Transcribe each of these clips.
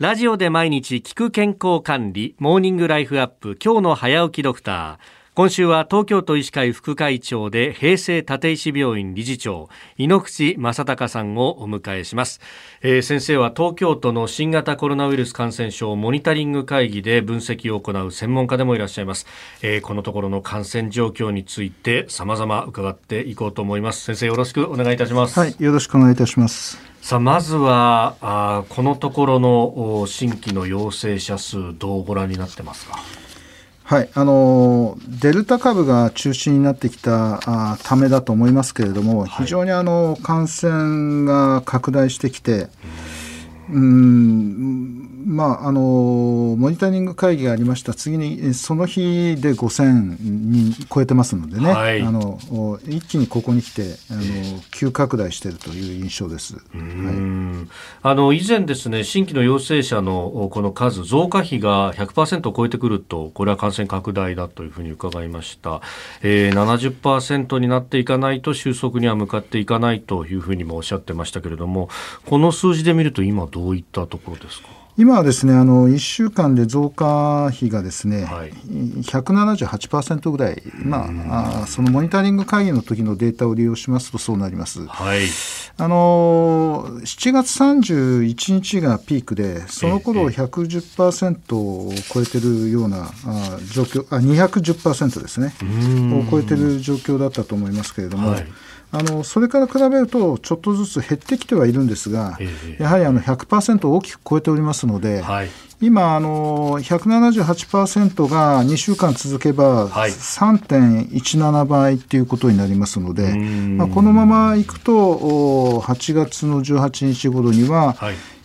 ラジオで毎日聞く健康管理、モーニングライフアップ、今日の早起きドクター。今週は東京都医師会副会長で平成立石病院理事長井ノ口正隆さんをお迎えします、えー、先生は東京都の新型コロナウイルス感染症モニタリング会議で分析を行う専門家でもいらっしゃいます、えー、このところの感染状況について様々伺っていこうと思います。先生よろしくお願いいたします。はいよろしくお願いいたします。さあまずはあこのところの新規の陽性者数どうご覧になってますか？はい、あのデルタ株が中心になってきたあためだと思いますけれども、非常にあの感染が拡大してきて、うんまあ、あのモニタリング会議がありました。次にその日で5000人超えてますのでね、はい、あの一気にここに来てあの急拡大しているという印象です、はい、あの以前ですね新規の陽性者のこの数増加比が100%を超えてくるとこれは感染拡大だというふうに伺いました、えー、70%になっていかないと収束には向かっていかないというふうにもおっしゃってましたけれどもこの数字で見ると今どういったところですか？今はですねあの1週間で増加比がですね、はい、178%ぐらい、まあ、そのモニタリング会議の時のデータを利用しますとそうなります。はい、あの7月31日がピークでその頃110%を超えてるようなあ状況あ210%ですね。を超えてる状況だったと思いますけれども。はいあのそれから比べるとちょっとずつ減ってきてはいるんですが、やはりあの100%を大きく超えておりますので、はい、今あの178%が2週間続けば3.17倍ということになりますので、まあ、このままいくと8月の18日頃には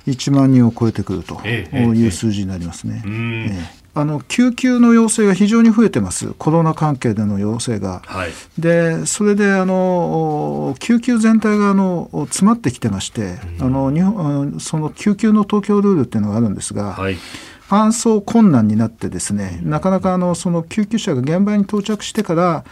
1万人を超えてくるという数字になりますね。ええあの救急の要請が非常に増えてます、コロナ関係での要請が。はい、でそれであの救急全体があの詰まってきてまして、うん、あの日本その救急の東京ルールっていうのがあるんですが。はい搬送困難になってですねなかなかあのその救急車が現場に到着してから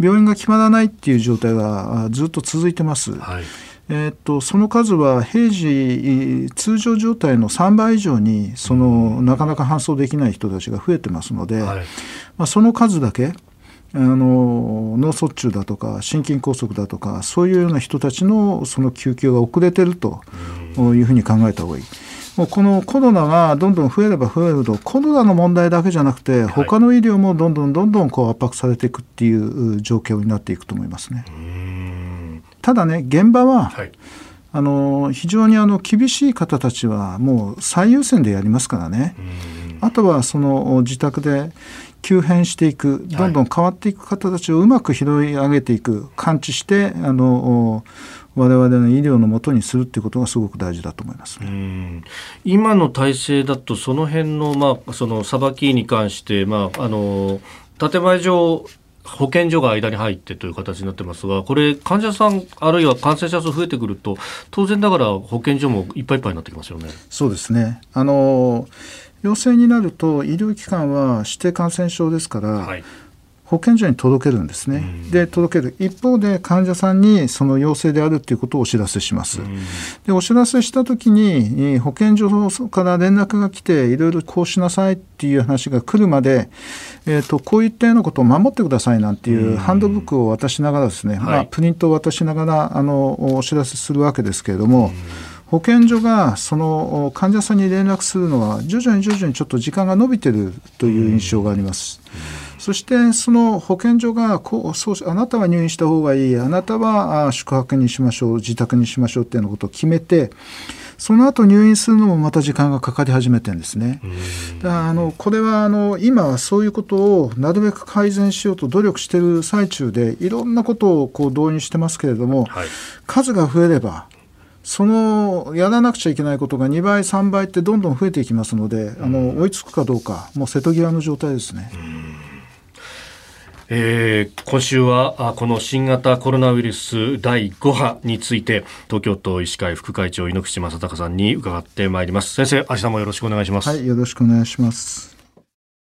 病院が決まらないっていう状態がずっと続いてます。はいえー、っとその数は平時通常状態の3倍以上にそのなかなか搬送できない人たちが増えてますので、はい、まあ、その数だけあの脳卒中だとか心筋梗塞だとかそういうような人たちのその救急が遅れてるというふうに考えた方がいい。もうこのコロナがどんどん増えれば増えるほどコロナの問題だけじゃなくて他の医療もどんどんどんどんこう圧迫されていくっていう状況になっていくと思いますね。ただね現場は、はい、あの非常にあの厳しい方たちはもう最優先でやりますからね。あとはその自宅で急変していくどんどん変わっていく方たちをうまく拾い上げていく感知してあの我々の医療のもとにするっていうことがすごく大事だと思います、ね、今の体制だとその辺のまあそのさばきに関してまああの建前上保健所が間に入ってという形になってますが、これ、患者さん、あるいは感染者数増えてくると、当然ながら保健所もいっぱいいっぱいになってきますよね。そうですねあの陽性になると医療機関は指定感染症ですから、はい、保健所に届けるんですね、で届ける一方で患者さんにその陽性であるということをお知らせします、でお知らせした時に保健所から連絡が来ていろいろこうしなさいっていう話が来るまで、えーと、こういったようなことを守ってくださいなんていうハンドブックを渡しながらですね、まあ、プリントを渡しながらあのお知らせするわけですけれども、保健所がその患者さんに連絡するのは徐々に徐々にちょっと時間が延びてるという印象があります。そしてその保健所がこうそうあなたは入院した方がいいあなたは宿泊にしましょう自宅にしましょうっていうようなことを決めてその後入院するのもまた時間がかかり始めてるんですね。だあのこれはあの今はそういうことをなるべく改善しようと努力している最中でいろんなことをこう導入してますけれども、はい、数が増えればそのやらなくちゃいけないことが2倍3倍ってどんどん増えていきますので、あの追いつくかどうかもう瀬戸際の状態ですね。えー、今週はこの新型コロナウイルス第5波について東京都医師会副会長猪口正孝さんに伺ってまいります。先生明日もよろしくお願いします。はいよろしくお願いします。